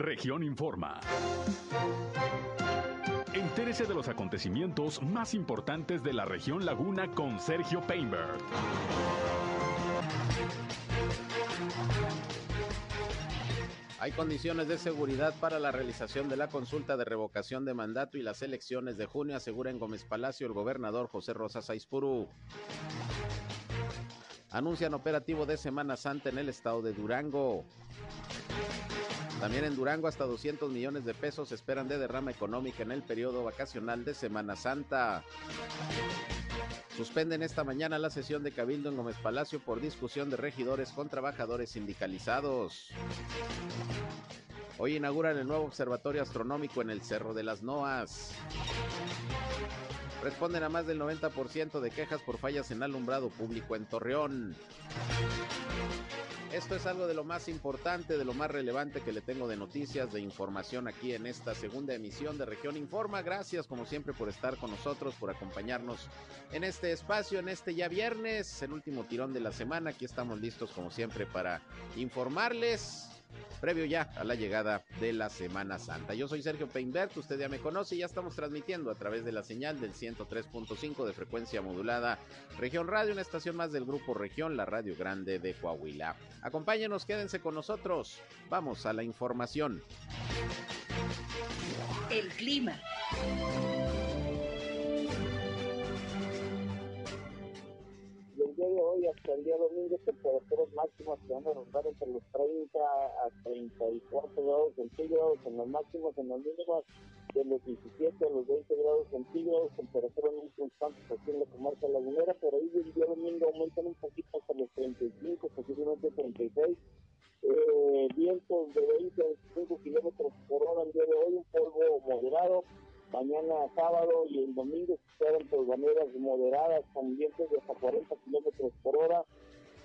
Región Informa. Entérese de los acontecimientos más importantes de la región Laguna con Sergio Painberg. Hay condiciones de seguridad para la realización de la consulta de revocación de mandato y las elecciones de junio, asegura en Gómez Palacio el gobernador José Rosa Saizpuru. Anuncian operativo de Semana Santa en el estado de Durango. También en Durango hasta 200 millones de pesos esperan de derrama económica en el periodo vacacional de Semana Santa. Suspenden esta mañana la sesión de Cabildo en Gómez Palacio por discusión de regidores con trabajadores sindicalizados. Hoy inauguran el nuevo observatorio astronómico en el Cerro de las Noas. Responden a más del 90% de quejas por fallas en alumbrado público en Torreón. Esto es algo de lo más importante, de lo más relevante que le tengo de noticias, de información aquí en esta segunda emisión de Región Informa. Gracias como siempre por estar con nosotros, por acompañarnos en este espacio, en este ya viernes, el último tirón de la semana. Aquí estamos listos como siempre para informarles previo ya a la llegada de la Semana Santa. Yo soy Sergio Peinbert, usted ya me conoce y ya estamos transmitiendo a través de la señal del 103.5 de frecuencia modulada Región Radio, una estación más del grupo Región, la Radio Grande de Coahuila. Acompáñenos, quédense con nosotros. Vamos a la información. El clima. Hoy hasta el día domingo temperaturas máximas que van a rondar entre los 30 a 34 grados centígrados en los máximos, en los mínimos de los 17 a los 20 grados centígrados, temperaturas muy constantes aquí en la comarca lagunera, pero ahí el día domingo aumentan un poquito hasta los 35, posiblemente 36. Eh, vientos de 20 a 25 kilómetros por hora el día de hoy, un polvo moderado, mañana sábado y el domingo se esperan maneras moderadas con vientos de hasta 40 kilómetros por hora,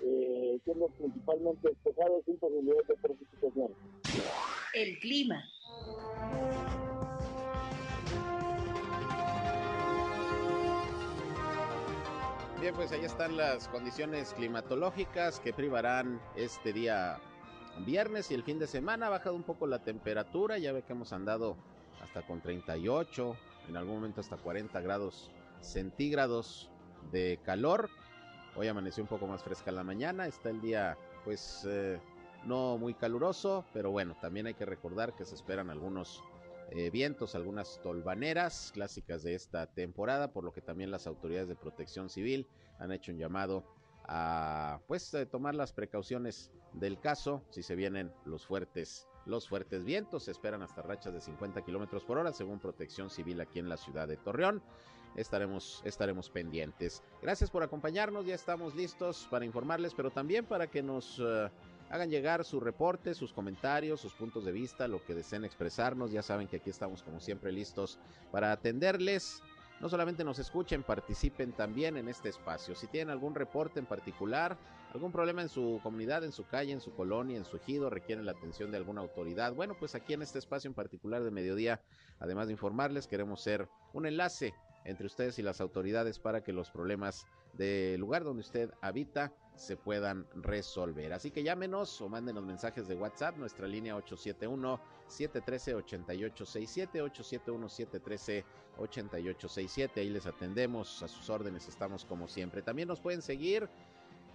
eh, siendo principalmente despejados sin posibilidad de precipitación. El clima. Bien, pues ahí están las condiciones climatológicas que privarán este día viernes y el fin de semana. Ha bajado un poco la temperatura, ya ve que hemos andado con 38, en algún momento hasta 40 grados centígrados de calor. Hoy amaneció un poco más fresca la mañana, está el día pues eh, no muy caluroso, pero bueno, también hay que recordar que se esperan algunos eh, vientos, algunas tolvaneras clásicas de esta temporada, por lo que también las autoridades de protección civil han hecho un llamado a pues eh, tomar las precauciones del caso si se vienen los fuertes los fuertes vientos. Se esperan hasta rachas de 50 kilómetros por hora, según Protección Civil aquí en la ciudad de Torreón. Estaremos, estaremos pendientes. Gracias por acompañarnos. Ya estamos listos para informarles, pero también para que nos eh, hagan llegar su reporte, sus comentarios, sus puntos de vista, lo que deseen expresarnos. Ya saben que aquí estamos, como siempre, listos para atenderles no solamente nos escuchen, participen también en este espacio. Si tienen algún reporte en particular, algún problema en su comunidad, en su calle, en su colonia, en su ejido, requieren la atención de alguna autoridad, bueno, pues aquí en este espacio en particular de mediodía, además de informarles, queremos ser un enlace entre ustedes y las autoridades para que los problemas del lugar donde usted habita se puedan resolver. Así que llámenos o mándenos mensajes de WhatsApp, nuestra línea 871-713-8867, 871-713-8867, ahí les atendemos, a sus órdenes estamos como siempre. También nos pueden seguir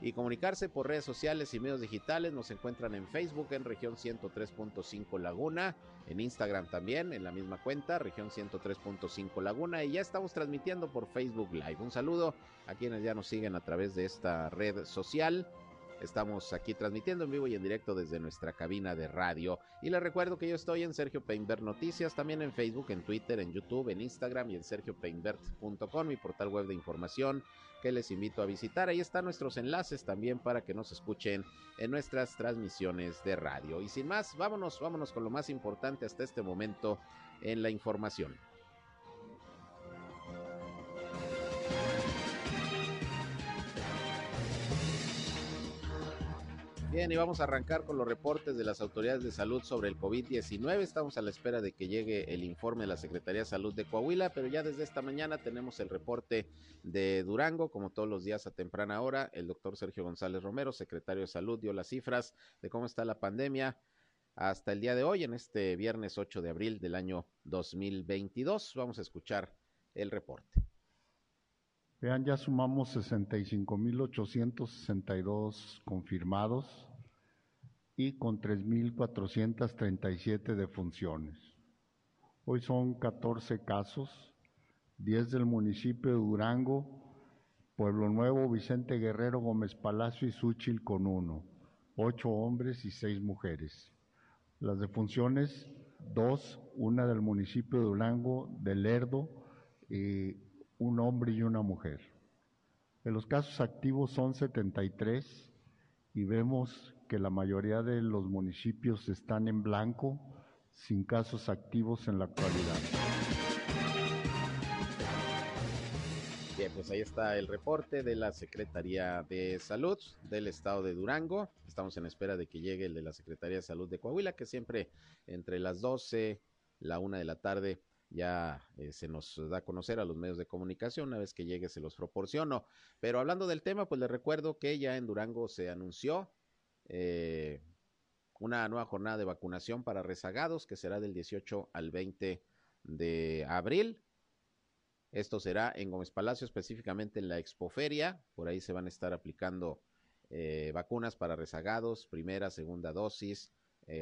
y comunicarse por redes sociales y medios digitales. Nos encuentran en Facebook en región 103.5 Laguna, en Instagram también en la misma cuenta, región 103.5 Laguna y ya estamos transmitiendo por Facebook Live. Un saludo a quienes ya nos siguen a través de esta red social. Estamos aquí transmitiendo en vivo y en directo desde nuestra cabina de radio. Y les recuerdo que yo estoy en Sergio Peinbert Noticias, también en Facebook, en Twitter, en YouTube, en Instagram y en sergiopeinbert.com, mi portal web de información que les invito a visitar. Ahí están nuestros enlaces también para que nos escuchen en nuestras transmisiones de radio. Y sin más, vámonos, vámonos con lo más importante hasta este momento en la información. Bien, y vamos a arrancar con los reportes de las autoridades de salud sobre el COVID-19. Estamos a la espera de que llegue el informe de la Secretaría de Salud de Coahuila, pero ya desde esta mañana tenemos el reporte de Durango, como todos los días a temprana hora. El doctor Sergio González Romero, secretario de Salud, dio las cifras de cómo está la pandemia hasta el día de hoy, en este viernes 8 de abril del año 2022. Vamos a escuchar el reporte. Vean, ya sumamos 65.862 confirmados y con 3.437 defunciones. Hoy son 14 casos, 10 del municipio de Durango, Pueblo Nuevo, Vicente Guerrero, Gómez Palacio y Súchil con uno, 8 hombres y 6 mujeres. Las defunciones, dos, una del municipio de Durango, de Lerdo, eh, un hombre y una mujer. En los casos activos son 73 y vemos que la mayoría de los municipios están en blanco, sin casos activos en la actualidad. Bien, pues ahí está el reporte de la Secretaría de Salud del Estado de Durango. Estamos en espera de que llegue el de la Secretaría de Salud de Coahuila, que siempre entre las 12, la una de la tarde ya eh, se nos da a conocer a los medios de comunicación, una vez que llegue se los proporciono. Pero hablando del tema, pues les recuerdo que ya en Durango se anunció eh, una nueva jornada de vacunación para rezagados que será del 18 al 20 de abril. Esto será en Gómez Palacio, específicamente en la Expoferia. Por ahí se van a estar aplicando eh, vacunas para rezagados, primera, segunda dosis,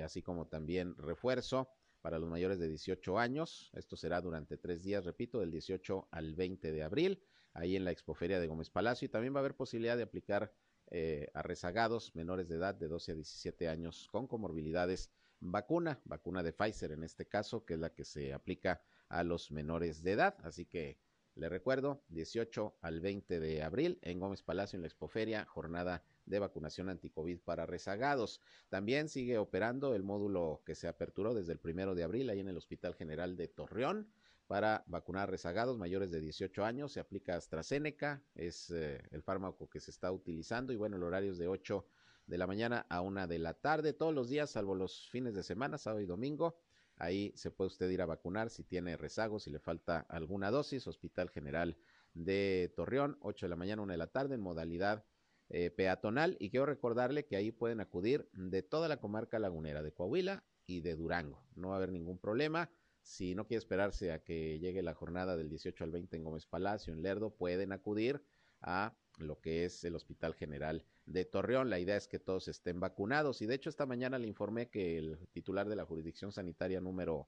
así como también refuerzo para los mayores de 18 años. Esto será durante tres días, repito, del 18 al 20 de abril, ahí en la Expoferia de Gómez Palacio. Y también va a haber posibilidad de aplicar eh, a rezagados menores de edad de 12 a 17 años con comorbilidades vacuna, vacuna de Pfizer en este caso, que es la que se aplica a los menores de edad. Así que le recuerdo, 18 al 20 de abril en Gómez Palacio, en la Expoferia, jornada de vacunación anticovid para rezagados. También sigue operando el módulo que se aperturó desde el primero de abril ahí en el Hospital General de Torreón para vacunar rezagados mayores de 18 años. Se aplica AstraZeneca, es eh, el fármaco que se está utilizando y bueno, el horario es de 8 de la mañana a 1 de la tarde, todos los días, salvo los fines de semana, sábado y domingo. Ahí se puede usted ir a vacunar si tiene rezagos, si le falta alguna dosis. Hospital General de Torreón, 8 de la mañana, 1 de la tarde, en modalidad eh, peatonal. Y quiero recordarle que ahí pueden acudir de toda la comarca lagunera, de Coahuila y de Durango. No va a haber ningún problema. Si no quiere esperarse a que llegue la jornada del 18 al 20 en Gómez Palacio, en Lerdo, pueden acudir a lo que es el Hospital General de Torreón. La idea es que todos estén vacunados. Y de hecho, esta mañana le informé que el titular de la jurisdicción sanitaria número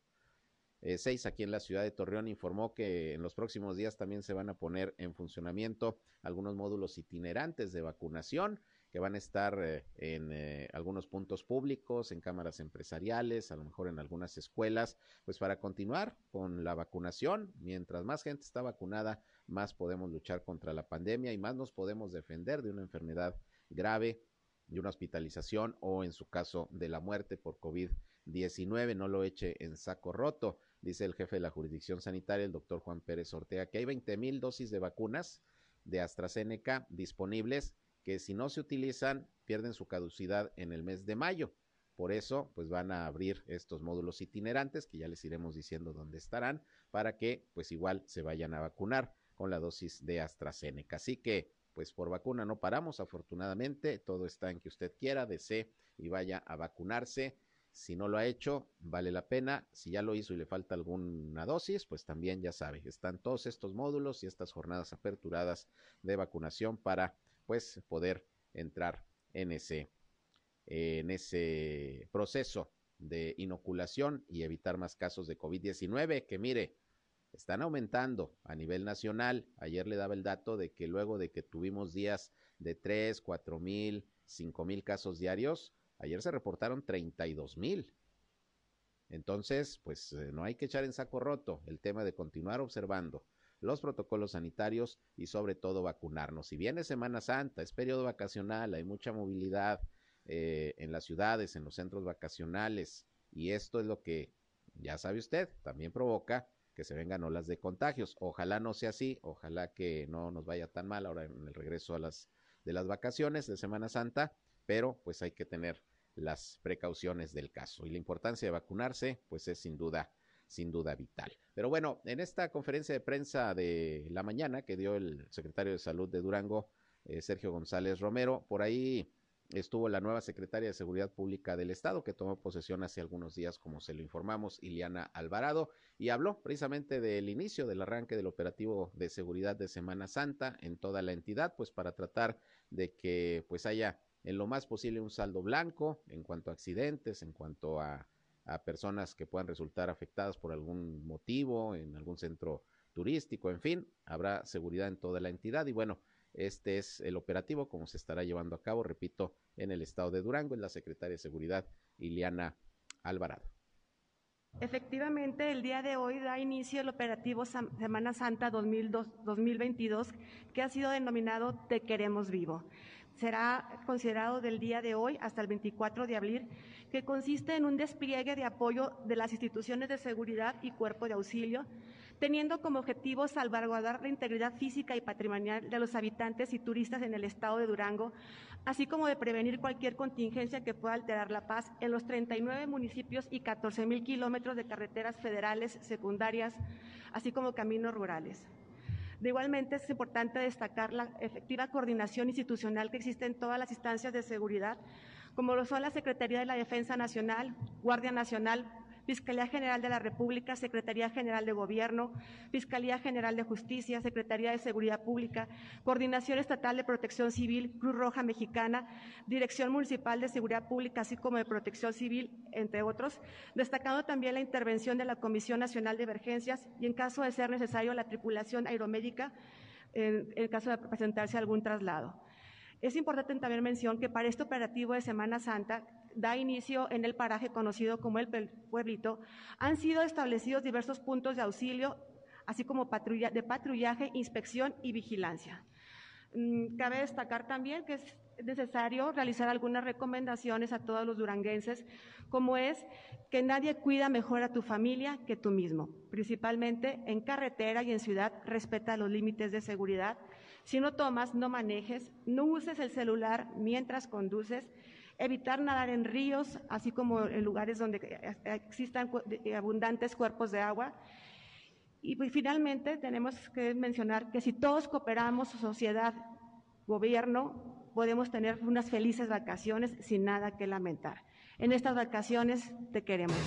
6 eh, aquí en la ciudad de Torreón informó que en los próximos días también se van a poner en funcionamiento algunos módulos itinerantes de vacunación que van a estar eh, en eh, algunos puntos públicos, en cámaras empresariales, a lo mejor en algunas escuelas, pues para continuar con la vacunación. Mientras más gente está vacunada, más podemos luchar contra la pandemia y más nos podemos defender de una enfermedad grave, de una hospitalización o en su caso de la muerte por COVID-19. No lo eche en saco roto dice el jefe de la jurisdicción sanitaria, el doctor Juan Pérez Ortega, que hay 20 mil dosis de vacunas de AstraZeneca disponibles que si no se utilizan pierden su caducidad en el mes de mayo. Por eso, pues van a abrir estos módulos itinerantes, que ya les iremos diciendo dónde estarán, para que pues igual se vayan a vacunar con la dosis de AstraZeneca. Así que, pues por vacuna no paramos, afortunadamente, todo está en que usted quiera, desee y vaya a vacunarse. Si no lo ha hecho, vale la pena. Si ya lo hizo y le falta alguna dosis, pues también ya sabe, están todos estos módulos y estas jornadas aperturadas de vacunación para pues poder entrar en ese en ese proceso de inoculación y evitar más casos de COVID-19 que mire, están aumentando a nivel nacional. Ayer le daba el dato de que luego de que tuvimos días de 3, 4 mil, 5 mil casos diarios, Ayer se reportaron 32 mil. Entonces, pues eh, no hay que echar en saco roto el tema de continuar observando los protocolos sanitarios y sobre todo vacunarnos. Si viene Semana Santa, es periodo vacacional, hay mucha movilidad eh, en las ciudades, en los centros vacacionales y esto es lo que, ya sabe usted, también provoca que se vengan olas de contagios. Ojalá no sea así, ojalá que no nos vaya tan mal ahora en el regreso a las de las vacaciones de Semana Santa, pero pues hay que tener las precauciones del caso. Y la importancia de vacunarse, pues es sin duda, sin duda vital. Pero bueno, en esta conferencia de prensa de la mañana que dio el secretario de Salud de Durango, eh, Sergio González Romero, por ahí estuvo la nueva secretaria de Seguridad Pública del Estado, que tomó posesión hace algunos días, como se lo informamos, Iliana Alvarado, y habló precisamente del inicio del arranque del operativo de seguridad de Semana Santa en toda la entidad, pues para tratar de que pues haya en lo más posible un saldo blanco en cuanto a accidentes, en cuanto a, personas que puedan resultar afectadas por algún motivo en algún centro turístico, en fin, habrá seguridad en toda la entidad y bueno, este es el operativo como se estará llevando a cabo, repito, en el estado de Durango, en la secretaria de Seguridad, Iliana Alvarado. Efectivamente, el día de hoy da inicio el operativo Semana Santa 2022, que ha sido denominado Te Queremos Vivo. Será considerado del día de hoy hasta el 24 de abril, que consiste en un despliegue de apoyo de las instituciones de seguridad y cuerpo de auxilio, teniendo como objetivo salvaguardar la integridad física y patrimonial de los habitantes y turistas en el estado de Durango, así como de prevenir cualquier contingencia que pueda alterar la paz en los 39 municipios y 14 mil kilómetros de carreteras federales, secundarias, así como caminos rurales. De igualmente es importante destacar la efectiva coordinación institucional que existe en todas las instancias de seguridad, como lo son la Secretaría de la Defensa Nacional, Guardia Nacional, Fiscalía General de la República, Secretaría General de Gobierno, Fiscalía General de Justicia, Secretaría de Seguridad Pública, Coordinación Estatal de Protección Civil, Cruz Roja Mexicana, Dirección Municipal de Seguridad Pública, así como de Protección Civil, entre otros, destacando también la intervención de la Comisión Nacional de Emergencias y, en caso de ser necesario, la tripulación aeromédica en, en caso de presentarse algún traslado. Es importante también mencionar que para este operativo de Semana Santa da inicio en el paraje conocido como el Pueblito, han sido establecidos diversos puntos de auxilio, así como patrulla, de patrullaje, inspección y vigilancia. Mm, cabe destacar también que es necesario realizar algunas recomendaciones a todos los duranguenses, como es que nadie cuida mejor a tu familia que tú mismo, principalmente en carretera y en ciudad, respeta los límites de seguridad. Si no tomas, no manejes, no uses el celular mientras conduces evitar nadar en ríos, así como en lugares donde existan abundantes cuerpos de agua. Y pues, finalmente tenemos que mencionar que si todos cooperamos, sociedad, gobierno, podemos tener unas felices vacaciones sin nada que lamentar. En estas vacaciones te queremos.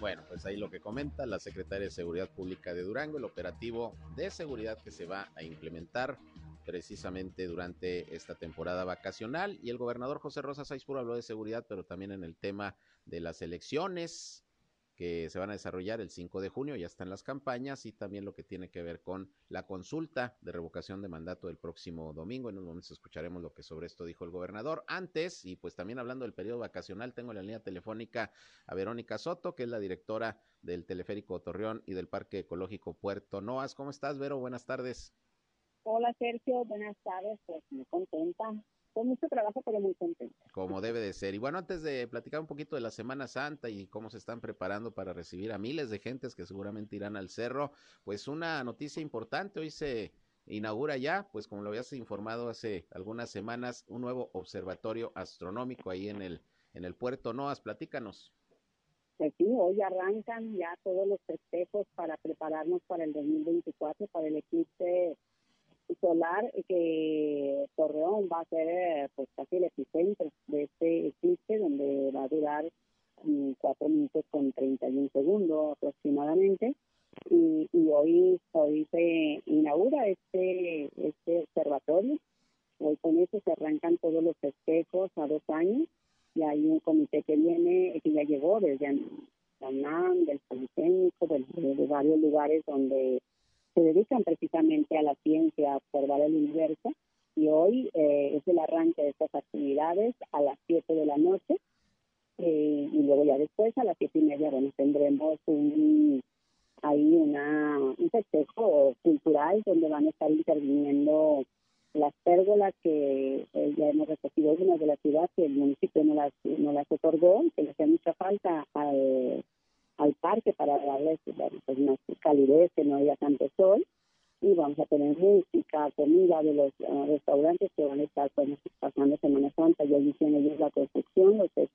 Bueno, pues ahí lo que comenta la secretaria de Seguridad Pública de Durango, el operativo de seguridad que se va a implementar precisamente durante esta temporada vacacional. Y el gobernador José Rosa Saizpuro habló de seguridad, pero también en el tema de las elecciones que se van a desarrollar el 5 de junio, ya están las campañas y también lo que tiene que ver con la consulta de revocación de mandato del próximo domingo. En un momento escucharemos lo que sobre esto dijo el gobernador. Antes, y pues también hablando del periodo vacacional, tengo en la línea telefónica a Verónica Soto, que es la directora del Teleférico Torreón y del Parque Ecológico Puerto Noas. ¿Cómo estás, Vero? Buenas tardes. Hola Sergio, buenas tardes, pues muy contenta. Con mucho trabajo, pero muy contenta. Como debe de ser. Y bueno, antes de platicar un poquito de la Semana Santa y cómo se están preparando para recibir a miles de gentes que seguramente irán al cerro, pues una noticia importante, hoy se inaugura ya, pues como lo habías informado hace algunas semanas, un nuevo observatorio astronómico ahí en el, en el puerto Noas. Platícanos. Pues sí, hoy arrancan ya todos los festejos para prepararnos para el 2024, para el eclipse solar que Torreón va a ser pues casi el epicentro de este eclipse donde va a durar mm, cuatro minutos con 31 segundos aproximadamente. Y, hoy hoy se inaugura este este observatorio. Hoy con eso se arrancan todos los festejos a dos años. Y hay un comité que viene que ya llegó desde UNAM, del Politécnico, de varios lugares donde se dedican precisamente a la ciencia, a observar el universo, y hoy eh, es el arranque de estas actividades a las 7 de la noche, eh, y luego ya después a las siete y media, bueno, tendremos un, ahí una, un festejo cultural donde van a estar interviniendo las pérgolas que eh, ya hemos recogido algunas de la ciudad que el municipio no las, no las otorgó, que le hacía mucha falta al al parque para darles pues, más calidez, que no haya tanto sol. Y vamos a tener música, comida de los uh, restaurantes que van a estar pues, pasando Semana Santa. Ya hicieron ellos la construcción, los de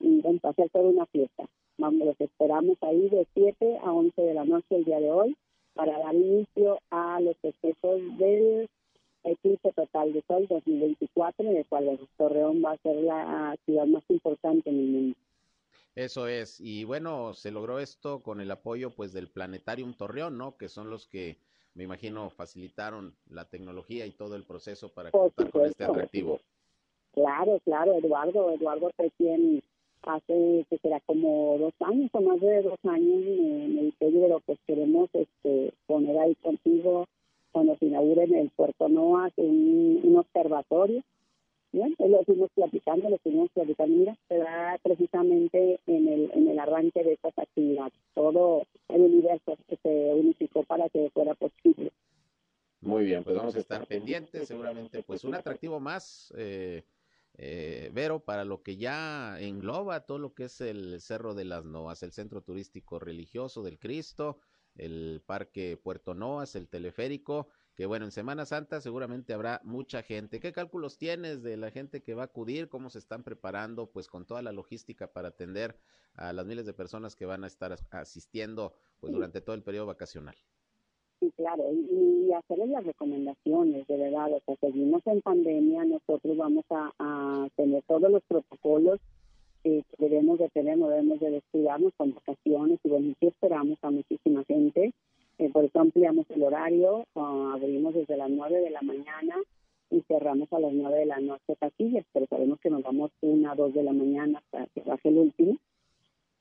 Y vamos a hacer toda una fiesta. Vamos, los esperamos ahí de 7 a 11 de la noche el día de hoy para dar inicio a los procesos del eclipse total de sol 2024, en el cual Torreón va a ser la ciudad más importante en el mundo. Eso es, y bueno, se logró esto con el apoyo pues del Planetarium Torreón, ¿no? Que son los que me imagino facilitaron la tecnología y todo el proceso para contar con este atractivo. Claro, claro, Eduardo, Eduardo recién hace que será como dos años o más de dos años me, dice, pero pues queremos este poner ahí contigo cuando se inaugure en el Puerto Noa un, un observatorio Bien, lo fuimos platicando, lo fuimos platicando, mira, se da precisamente en el, en el arranque de estas actividades. Todo el universo se unificó para que fuera posible. Muy bien, pues vamos a estar pendientes, seguramente pues un atractivo más, eh, eh, Vero, para lo que ya engloba todo lo que es el Cerro de las Noas, el centro turístico religioso del Cristo, el Parque Puerto Noas, el teleférico que bueno, en Semana Santa seguramente habrá mucha gente. ¿Qué cálculos tienes de la gente que va a acudir? ¿Cómo se están preparando pues con toda la logística para atender a las miles de personas que van a estar asistiendo pues durante todo el periodo vacacional? Sí, claro, y, hacerles las recomendaciones, de verdad, o sea, seguimos en pandemia, nosotros vamos a, tener todos los protocolos que debemos de tener, no debemos de descuidarnos con vacaciones y bueno, sí esperamos a muchísima gente eh, por eso ampliamos el horario, ah, abrimos desde las 9 de la mañana y cerramos a las 9 de la noche taquillas, pero sabemos que nos vamos una, dos de la mañana para que baje el último.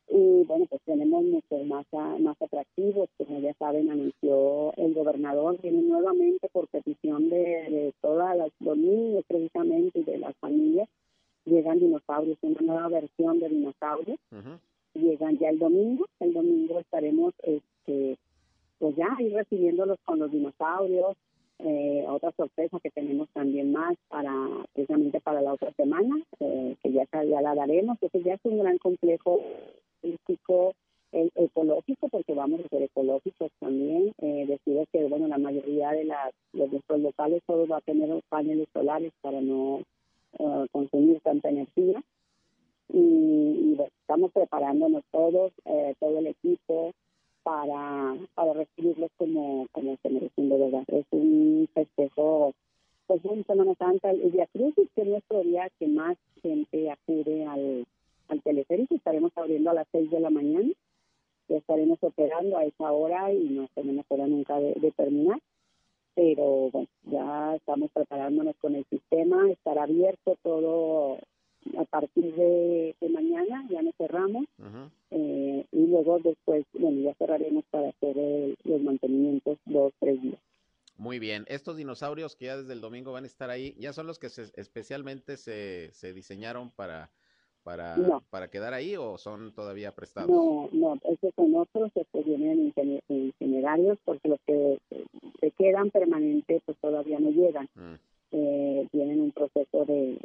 Y bueno, pues tenemos muchos más, ah, más atractivos, como ya saben, anunció el gobernador, viene nuevamente por petición de, de todas las, los niños precisamente y de las familias, llegan dinosaurios, una nueva versión de dinosaurios, llegan ya el domingo, el domingo estaremos este pues ya ir recibiéndolos con los dinosaurios, eh, otra sorpresa que tenemos también más para precisamente para la otra semana, eh, que ya, la daremos, que ya es un gran complejo turístico ecológico, porque vamos a ser ecológicos también. Eh, decido que bueno la mayoría de las de nuestros locales todos va a tener paneles solares para no eh, consumir tanta energía. Y, y estamos preparándonos todos, todo el equipo, para, para recibirlos como, como se merecen de verdad. Es un festejo, pues un Semana Santa, el Día Crucis, que es nuestro día que más gente acude al, al teleférico. Estaremos abriendo a las 6 de la mañana, ya estaremos operando a esa hora y no tenemos hora nunca de, terminar. Pero bueno, ya estamos preparándonos con el sistema, estará abierto todo a partir de, mañana, ya nos cerramos, eh, y luego después, bueno, ya cerraremos para hacer los mantenimientos dos, tres días. Muy bien, estos dinosaurios que ya desde el domingo van a estar ahí, ¿ya son los que se, especialmente se, se diseñaron para, para, para quedar ahí o son todavía prestados? No, no, esos son otros, estos vienen itinerarios porque los que se quedan permanentes pues todavía no llegan. Mm. Eh, tienen un proceso de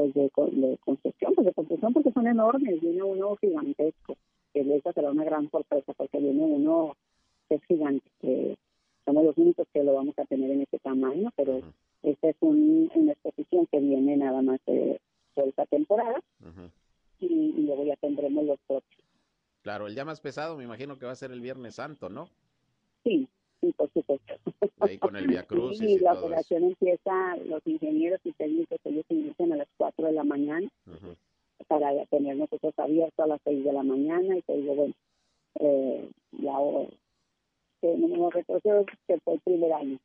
pues de, de construcción, pues de construcción porque son enormes, viene uno gigantesco, que esa será una gran sorpresa porque viene uno que es gigante, que somos los únicos que lo vamos a tener en ese tamaño, pero esta es un, una exposición que viene nada más de, esta temporada y, y, luego ya tendremos los propios. Claro, el día más pesado me imagino que va a ser el Viernes Santo, ¿no? Sí, Sí, por supuesto. Ahí con el Via Cruz. y, la operación empieza, los ingenieros y técnicos, ellos inician a las 4 de la mañana para tener nosotros abiertos a las 6 de la mañana y te digo, bueno, eh, ya tenemos retrocesos que fue el primer año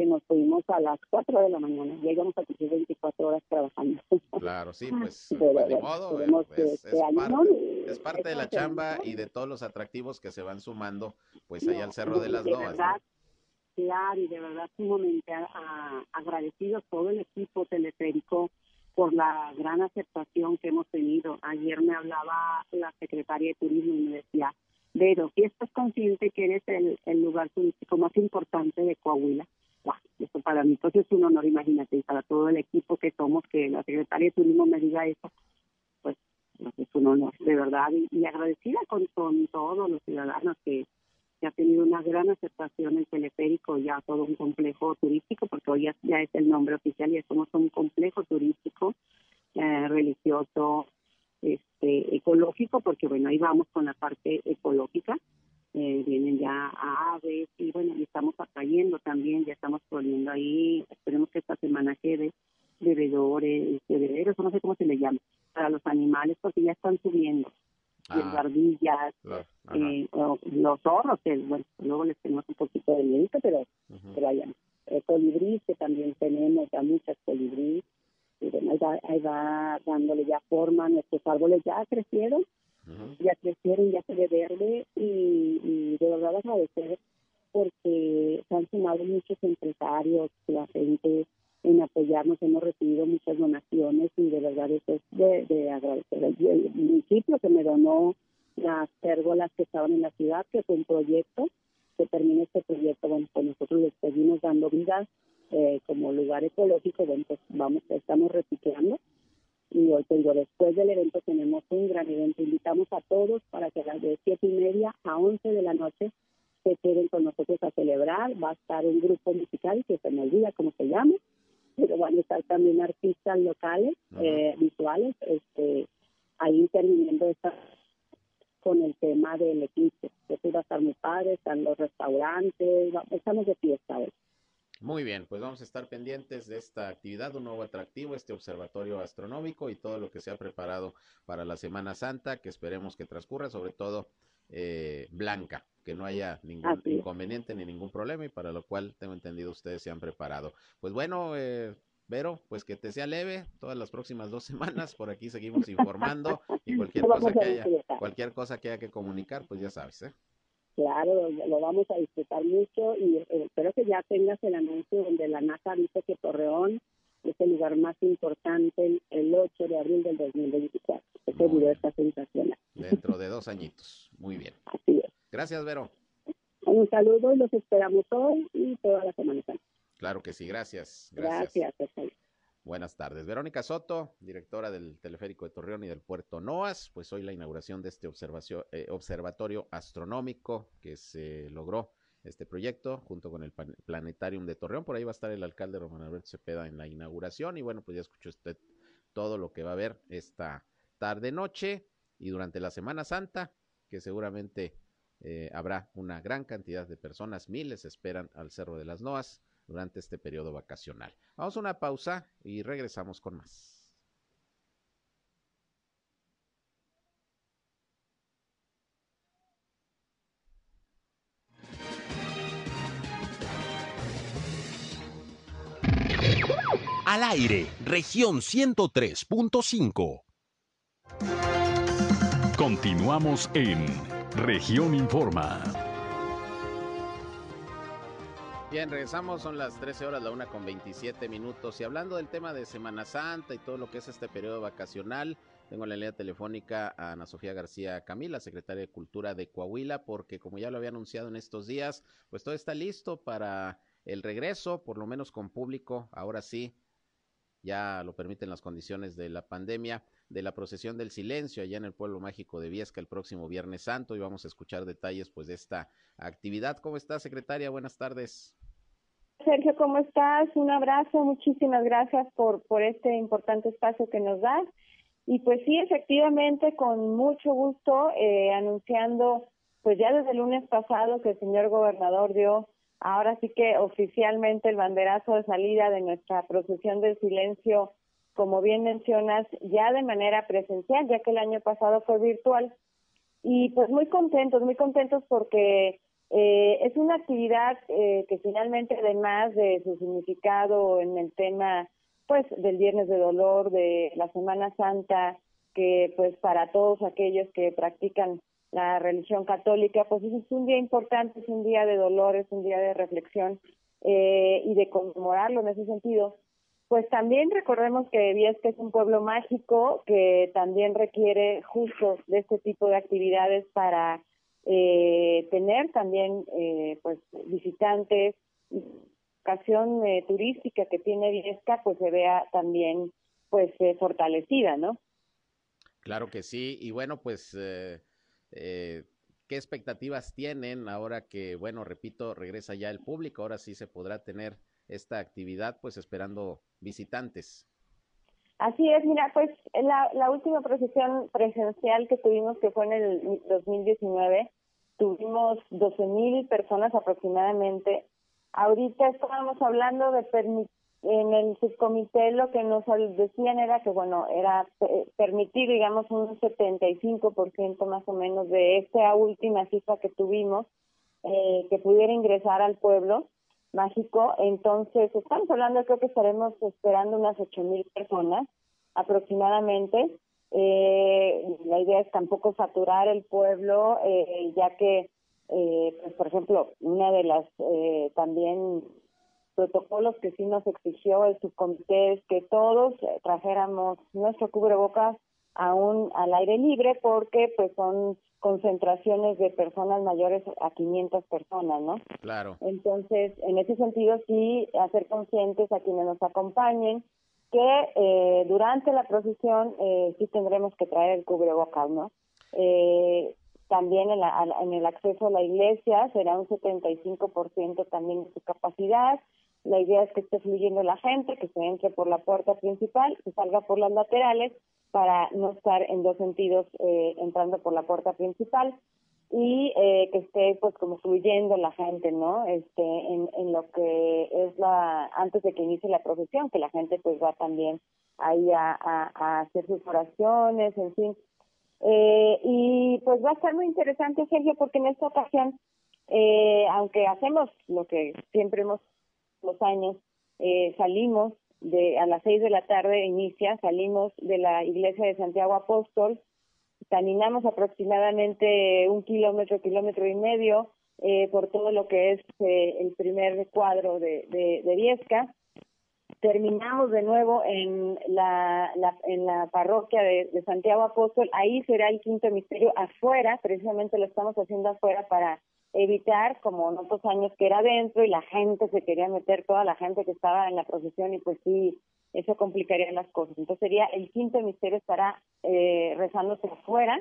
que nos fuimos a las 4 de la mañana. Llegamos a cumplir 24 horas trabajando. Claro, sí, pues, pues de modo, eh, es, este parte, es, parte, de la chamba y de todos los atractivos que se van sumando, pues ahí al Cerro de las de Claro, y de verdad sumamente a, agradecido todo el equipo teleférico por la gran aceptación que hemos tenido. Ayer me hablaba la secretaria de Turismo y me decía, pero si estás consciente que eres el, el lugar turístico más importante de Coahuila, eso para mí pues es un honor, imagínate, y para todo el equipo que somos, que la secretaria de Turismo me diga eso, pues, pues es un honor, de verdad, y, agradecida con, con todos los ciudadanos que, ha tenido una gran aceptación el teleférico, ya todo un complejo turístico, porque hoy ya, es el nombre oficial, y somos un complejo turístico eh, religioso, este, ecológico, porque bueno, ahí vamos con la parte ecológica, eh, vienen ya aves y bueno, y estamos atrayendo también, ya estamos poniendo ahí, esperemos que esta semana quede bebedores, bebederos, no sé cómo se le llama, para los animales porque ya están subiendo. Ah. ardillas, Ajá. eh, o los zorros, que bueno, luego les tenemos un poquito de miedo, pero, Ujú. pero vayan. Eh, colibrí, que también tenemos ya muchas colibrí, y bueno, ahí va, ahí va dándole ya forma, nuestros árboles ya crecieron, ya crecieron, ya se ve verde agradecer porque se han sumado muchos empresarios, la gente en apoyarnos, hemos recibido muchas donaciones y de verdad eso es de, de agradecer. El, el municipio que me donó las pérgolas que estaban en la ciudad, que fue un proyecto, que termine este proyecto, bueno, pues nosotros les seguimos dando vida eh, como lugar ecológico, bueno, pues vamos, estamos reciclando y hoy te digo, después del evento tenemos un gran evento. Invitamos a todos para que a las de siete y media a once de la noche se queden con nosotros a celebrar. Va a estar un grupo musical que se me olvida cómo se llama, pero van a estar también artistas locales, eh, visuales, este, ahí interviniendo esta con el tema del eclipse. Eso va a estar muy padre, están los restaurantes, estamos de fiesta hoy. Muy bien, pues vamos a estar pendientes de esta actividad, un nuevo atractivo, este observatorio astronómico y todo lo que se ha preparado para la Semana Santa, que esperemos que transcurra, sobre todo eh, blanca, que no haya ningún inconveniente ni ningún problema y para lo cual tengo entendido ustedes se han preparado. Pues bueno, eh, Vero, pues que te sea leve todas las próximas dos semanas, por aquí seguimos informando y cualquier cosa que haya, cualquier cosa que haya que comunicar, pues ya sabes, ¿eh? Claro, lo, vamos a disfrutar mucho y eh, espero que ya tengas el anuncio donde la NASA dice que Torreón es el lugar más importante el, el 8 de abril del 2024. Ese Muy video está sensacional. Dentro de dos añitos. Muy bien. Así es. Gracias, Vero. Un saludo y los esperamos hoy y toda la semana. Claro que sí, gracias. Gracias. Gracias. Buenas tardes. Verónica Soto, directora del Teleférico de Torreón y del Puerto Noas, pues hoy la inauguración de este eh, observatorio astronómico que se logró este proyecto junto con el Planetarium de Torreón. Por ahí va a estar el alcalde Román Alberto Cepeda en la inauguración y bueno, pues ya escuchó usted todo lo que va a haber esta tarde noche y durante la Semana Santa, que seguramente eh, habrá una gran cantidad de personas, miles esperan al Cerro de las Noas durante este periodo vacacional. Vamos a una pausa y regresamos con más. Al aire, región 103.5. Continuamos en Región Informa. Bien, regresamos, son las 13 horas, la una con 27 minutos. Y hablando del tema de Semana Santa y todo lo que es este periodo vacacional, tengo en la línea telefónica a Ana Sofía García Camila, secretaria de Cultura de Coahuila, porque como ya lo había anunciado en estos días, pues todo está listo para el regreso, por lo menos con público, ahora sí, ya lo permiten las condiciones de la pandemia, de la procesión del silencio allá en el pueblo mágico de Viesca el próximo Viernes Santo y vamos a escuchar detalles pues de esta actividad. ¿Cómo está, secretaria? Buenas tardes. Sergio, ¿cómo estás? Un abrazo, muchísimas gracias por, por este importante espacio que nos das. Y pues sí, efectivamente, con mucho gusto, eh, anunciando, pues ya desde el lunes pasado que el señor gobernador dio ahora sí que oficialmente el banderazo de salida de nuestra procesión del silencio, como bien mencionas, ya de manera presencial, ya que el año pasado fue virtual. Y pues muy contentos, muy contentos porque eh, es una actividad eh, que finalmente, además de su significado en el tema pues del Viernes de Dolor, de la Semana Santa, que pues para todos aquellos que practican la religión católica, pues es un día importante, es un día de dolor, es un día de reflexión eh, y de conmemorarlo en ese sentido. Pues también recordemos que Viesca es un pueblo mágico que también requiere justo de este tipo de actividades para eh, tener también eh, pues visitantes, ocasión eh, turística que tiene Viesca, pues se vea también pues eh, fortalecida, ¿no? Claro que sí, y bueno, pues, eh, eh, ¿qué expectativas tienen ahora que, bueno, repito, regresa ya el público? Ahora sí se podrá tener esta actividad, pues esperando visitantes. Así es, mira, pues la, la última procesión presencial que tuvimos, que fue en el 2019, tuvimos 12 mil personas aproximadamente. Ahorita estábamos hablando de en el subcomité lo que nos decían era que, bueno, era permitir, digamos, un 75% más o menos de esta última cifra que tuvimos, eh, que pudiera ingresar al pueblo mágico. Entonces, estamos hablando, creo que estaremos esperando unas 8 mil personas aproximadamente. Eh, la idea es tampoco saturar el pueblo, eh, ya que, eh, pues, por ejemplo, una de las eh, también protocolos que sí nos exigió el subcomité es que todos trajéramos nuestro cubrebocas aún al aire libre porque pues son concentraciones de personas mayores a 500 personas, ¿no? Claro. Entonces, en ese sentido sí hacer conscientes a quienes nos acompañen que eh, durante la procesión eh, sí tendremos que traer el cubrebocas, ¿no? Eh, también en, la, en, el acceso a la iglesia será un 75% también de su capacidad. La idea es que esté fluyendo la gente, que se entre por la puerta principal, que salga por las laterales para no estar en dos sentidos eh, entrando por la puerta principal y eh, que esté pues como fluyendo la gente, ¿no? Este, en, en lo que es la, antes de que inicie la procesión, que la gente pues va también ahí a, a, hacer sus oraciones, en fin. Eh, y pues va a estar muy interesante, Sergio, porque en esta ocasión, eh, aunque hacemos lo que siempre hemos los años, eh, salimos de a las seis de la tarde inicia, salimos de la iglesia de Santiago Apóstol, caminamos aproximadamente un kilómetro, kilómetro y medio eh, por todo lo que es eh, el primer cuadro de, de, de Viesca. Terminamos de nuevo en la, en la parroquia de, Santiago Apóstol. Ahí será el quinto misterio afuera, precisamente lo estamos haciendo afuera para evitar, como en otros años que era adentro y la gente se quería meter, toda la gente que estaba en la procesión y pues sí, eso complicaría las cosas. Entonces sería el quinto misterio estará eh, rezándose afuera.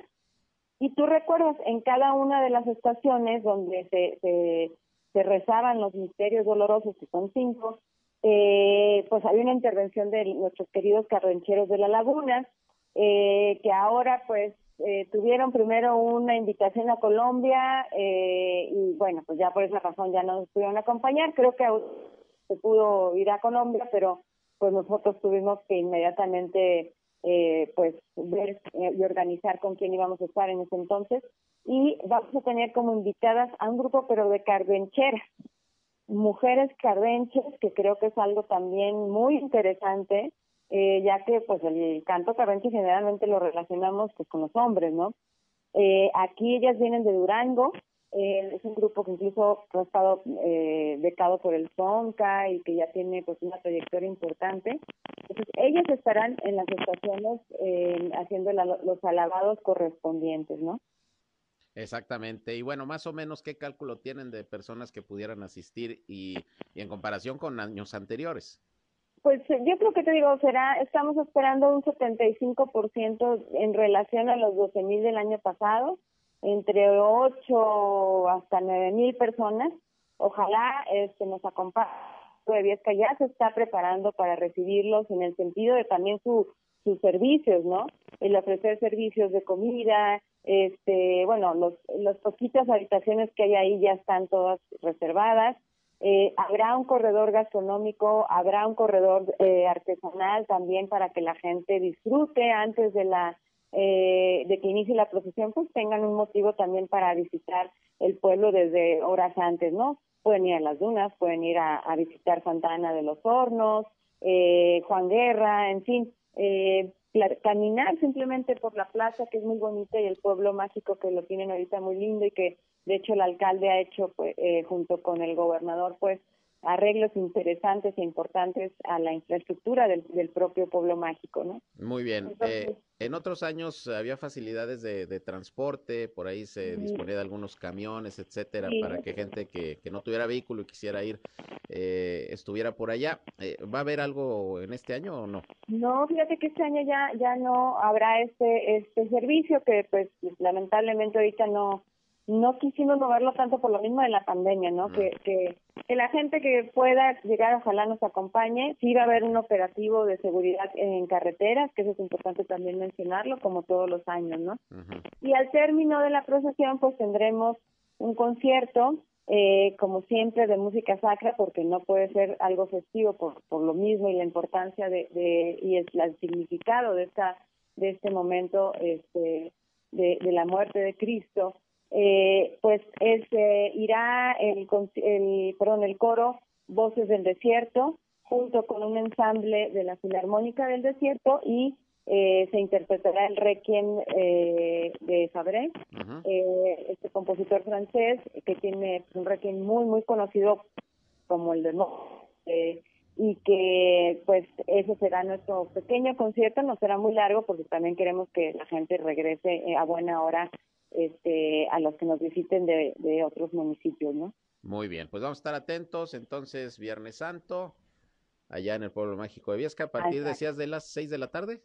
Y tú recuerdas, en cada una de las estaciones donde se, se, rezaban los misterios dolorosos, que son cinco, eh, pues había una intervención de nuestros queridos carrancheros de la laguna, eh, que ahora pues eh, tuvieron primero una invitación a Colombia eh, y bueno, pues ya por esa razón ya no nos pudieron acompañar. Creo que se pudo ir a Colombia, pero pues nosotros tuvimos que inmediatamente eh, pues ver eh, y organizar con quién íbamos a estar en ese entonces y vamos a tener como invitadas a un grupo pero de cardencheras, mujeres cardenches, que creo que es algo también muy interesante eh, ya que pues el canto carranche generalmente lo relacionamos pues con los hombres, ¿no? Eh, aquí ellas vienen de Durango, eh, es un grupo que incluso ha estado eh, becado por el SONCA y que ya tiene pues una trayectoria importante. Entonces ellas estarán en las estaciones eh, haciendo los alabados correspondientes, ¿no? Exactamente. Y bueno, más o menos, ¿qué cálculo tienen de personas que pudieran asistir y en comparación con años anteriores? Pues eh, yo creo que te digo, será, estamos esperando un 75% en relación a los 12 mil del año pasado, entre 8 hasta 9 mil personas. Ojalá este, nos acompañe. que ya se está preparando para recibirlos en el sentido de también su, sus servicios, ¿no? El ofrecer servicios de comida, este, bueno, los, las poquitas habitaciones que hay ahí ya están todas reservadas eh, habrá un corredor gastronómico, habrá un corredor eh, artesanal también para que la gente disfrute antes de la eh, de que inicie la procesión, pues tengan un motivo también para visitar el pueblo desde horas antes, ¿no? Pueden ir a las dunas, pueden ir a, a visitar Santa Ana de los Hornos, eh, Juan Guerra, en fin, eh, caminar simplemente por la plaza que es muy bonita y el pueblo mágico que lo tienen ahorita muy lindo y que de hecho el alcalde ha hecho pues, eh, junto con el gobernador pues arreglos interesantes e importantes a la infraestructura del, del propio pueblo mágico, ¿no? Muy bien. Entonces, eh, en otros años había facilidades de, de transporte, por ahí se sí. disponía de algunos camiones, etcétera, sí. para que gente que, que, no tuviera vehículo y quisiera ir eh, estuviera por allá. Eh, ¿Va a haber algo en este año o no? No, fíjate que este año ya ya no habrá este este servicio que pues lamentablemente ahorita no no quisimos moverlo tanto por lo mismo de la pandemia, ¿no? Mm. Que, que, que, la gente que pueda llegar, ojalá nos acompañe. Sí va a haber un operativo de seguridad en carreteras, que eso es importante también mencionarlo, como todos los años, ¿no? Uh -huh. Y al término de la procesión, pues tendremos un concierto, eh, como siempre, de música sacra, porque no puede ser algo festivo por, por lo mismo y la importancia de, de y es el significado de esta de este momento este, de, de la muerte de Cristo. Eh, pues este irá el, el, perdón, el coro Voces del Desierto, junto con un ensamble de la Filarmónica del Desierto y eh, se interpretará el Requiem eh, de Fabre, eh, este compositor francés que tiene un Requiem muy, muy conocido como el de Mo, eh, y que pues eso será nuestro pequeño concierto, no será muy largo porque también queremos que la gente regrese a buena hora este, a los que nos visiten de, de otros municipios, ¿no? Muy bien, pues vamos a estar atentos. Entonces, Viernes Santo, allá en el pueblo mágico de Viesca, a partir, decías, de las seis de la tarde.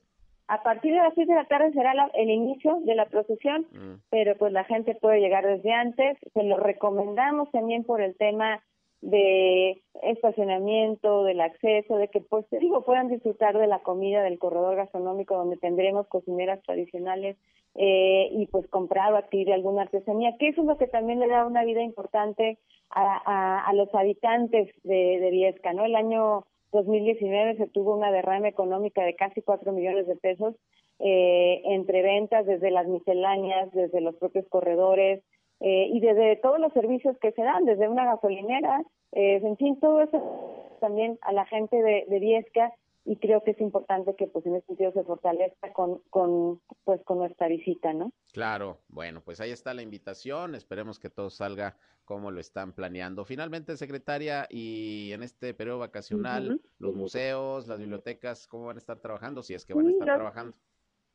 A partir de las seis de la tarde será la, el inicio de la procesión, mm. pero pues la gente puede llegar desde antes. Se lo recomendamos también por el tema de estacionamiento, del acceso, de que pues te digo puedan disfrutar de la comida del corredor gastronómico donde tendremos cocineras tradicionales eh, y pues comprar o adquirir alguna artesanía, que eso es lo que también le da una vida importante a, a, los habitantes de, de Viesca, ¿no? El año 2019 se tuvo una derrama económica de casi cuatro millones de pesos eh, entre ventas desde las misceláneas, desde los propios corredores eh, y desde todos los servicios que se dan, desde una gasolinera, eh, en fin, todo eso también a la gente de, de Viesca y creo que es importante que pues en ese sentido se fortalezca con, con pues con nuestra visita, ¿no? Claro, bueno, pues ahí está la invitación, esperemos que todo salga como lo están planeando. Finalmente, secretaria, y en este periodo vacacional, los museos, las bibliotecas, ¿cómo van a estar trabajando? Si es que van a estar trabajando.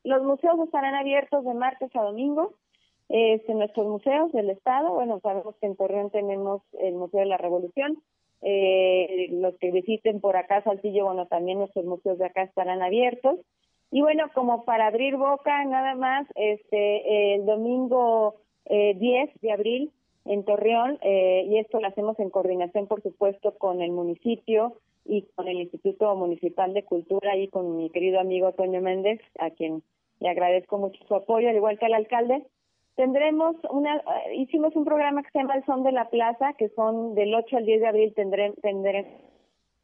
Los museos estarán abiertos de martes a domingo. Este, nuestros museos del Estado, bueno, sabemos que en Torreón tenemos el Museo de la Revolución, eh, los que visiten por acá Saltillo, bueno, también nuestros museos de acá estarán abiertos. Y bueno, como para abrir boca, nada más, este, el domingo eh, 10 de abril en Torreón, eh, y esto lo hacemos en coordinación, por supuesto, con el municipio y con el Instituto Municipal de Cultura y con mi querido amigo Toño Méndez, a quien le agradezco mucho su apoyo, al igual que al alcalde. Tendremos una, eh, hicimos un programa que se llama El Son de la Plaza, que son del 8 al 10 de abril tendremos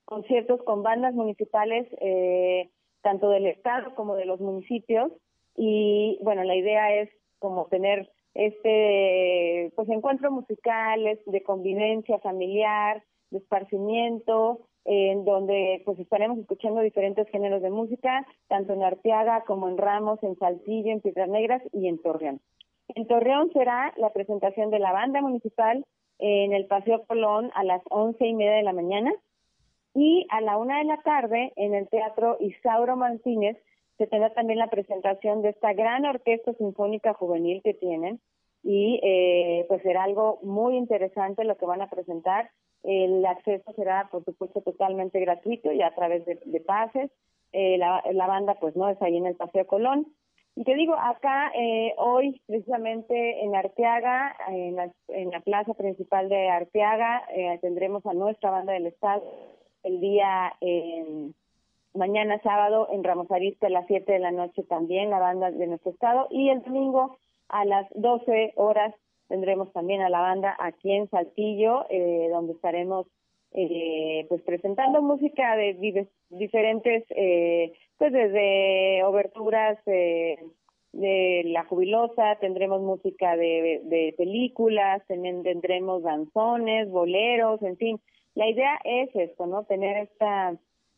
conciertos con bandas municipales, eh, tanto del Estado como de los municipios. Y bueno, la idea es como tener este, pues encuentros musicales de convivencia familiar, de esparcimiento, en donde pues estaremos escuchando diferentes géneros de música, tanto en Arteaga como en Ramos, en Saltillo, en Piedras Negras y en Torreón. En Torreón será la presentación de la banda municipal en el Paseo Colón a las once y media de la mañana y a la una de la tarde en el Teatro Isauro Martínez se tendrá también la presentación de esta gran orquesta sinfónica juvenil que tienen y eh, pues será algo muy interesante lo que van a presentar. El acceso será, por supuesto, totalmente gratuito y a través de, pases. Eh, la, la, banda pues no es ahí en el Paseo Colón y te digo, acá eh, hoy precisamente en Arteaga, en la, en la plaza principal de Arteaga, eh, tendremos a nuestra banda del Estado el día eh, mañana sábado en Ramos Arizpe a las 7 de la noche también la banda de nuestro Estado. Y el domingo a las 12 horas tendremos también a la banda aquí en Saltillo, eh, donde estaremos eh, pues presentando música de diferentes, eh, pues desde oberturas eh, de La Jubilosa, tendremos música de, de películas, tendremos danzones, boleros, en fin. La idea es esto, ¿no? Tener esta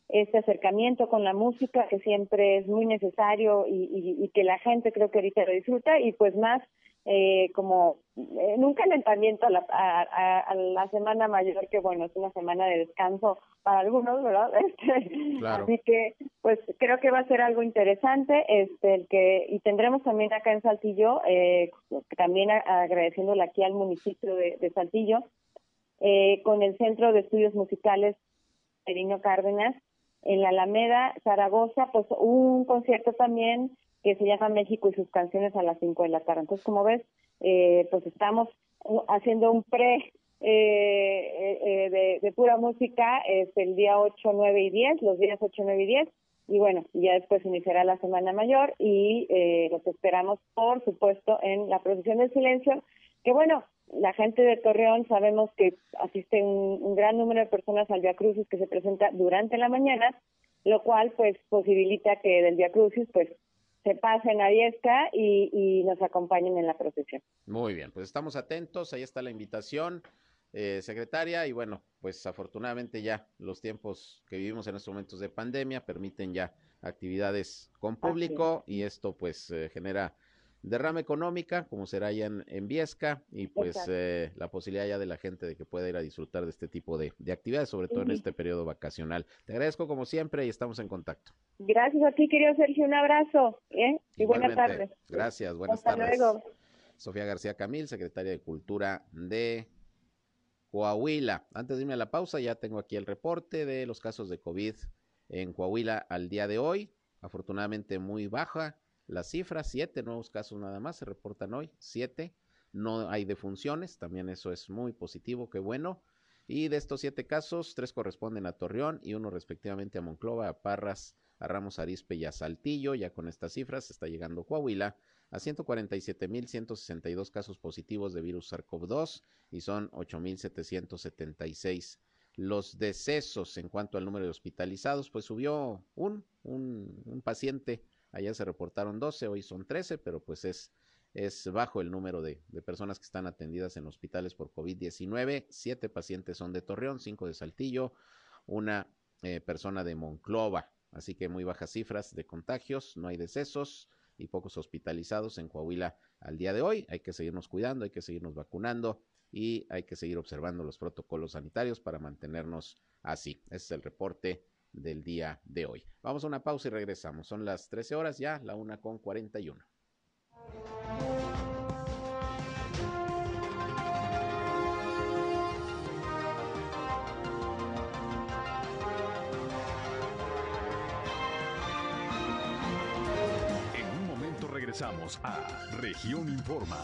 este acercamiento con la música que siempre es muy necesario y, y, y que la gente creo que ahorita lo disfruta y pues más eh, como eh, en un calentamiento a la, a, a, la semana mayor, que bueno, es una semana de descanso para algunos, ¿verdad? Este, Así que, pues creo que va a ser algo interesante, este, el que, y tendremos también acá en Saltillo, eh, también agradeciéndole aquí al municipio de, de Saltillo, eh, con el Centro de Estudios Musicales Perino Cárdenas, en la Alameda, Zaragoza, pues un concierto también que se llama México y sus canciones a las 5 de la tarde. Entonces, como ves, eh, pues estamos haciendo un pre eh, eh, de, pura música es el día 8, 9 y 10, los días 8, 9 y 10. y bueno, ya después iniciará la Semana Mayor y eh, los esperamos, por supuesto, en la procesión del silencio, que bueno, la gente de Torreón sabemos que asiste un, gran número de personas al Via Crucis que se presenta durante la mañana, lo cual pues posibilita que del Via Crucis pues se pasen a Viesca y, y nos acompañen en la procesión. Muy bien, pues estamos atentos, ahí está la invitación. Eh, secretaria, y bueno, pues afortunadamente ya los tiempos que vivimos en estos momentos de pandemia permiten ya actividades con público y esto pues eh, genera derrama económica, como será ya en, Viesca, y pues eh, la posibilidad ya de la gente de que pueda ir a disfrutar de este tipo de, actividades, sobre todo en este periodo vacacional. Te agradezco como siempre y estamos en contacto. Gracias a ti, querido Sergio, un abrazo ¿eh? y buenas tardes. Gracias, buenas Hasta tardes. Luego. Sofía García Camil, secretaria de Cultura de Coahuila. Antes de irme a la pausa, ya tengo aquí el reporte de los casos de COVID en Coahuila al día de hoy. Afortunadamente muy baja la cifra, siete nuevos casos nada más se reportan hoy, siete. No hay defunciones, también eso es muy positivo, qué bueno. Y de estos siete casos, tres corresponden a Torreón y uno respectivamente a Monclova, a Parras, a Ramos Arispe y a Saltillo. Ya con estas cifras está llegando Coahuila a 147.162 casos positivos de virus SARS-CoV-2 y son 8.776 los decesos en cuanto al número de hospitalizados, pues subió un, un, un paciente Allá se reportaron 12, hoy son 13, pero pues es, es bajo el número de, personas que están atendidas en hospitales por COVID-19. Siete pacientes son de Torreón, cinco de Saltillo, una eh, persona de Monclova. Así que muy bajas cifras de contagios, no hay decesos y pocos hospitalizados en Coahuila al día de hoy. Hay que seguirnos cuidando, hay que seguirnos vacunando y hay que seguir observando los protocolos sanitarios para mantenernos así. Ese es el reporte del día de hoy. Vamos a una pausa y regresamos. Son las 13 horas ya, la una con 41. En un momento regresamos a Región Informa.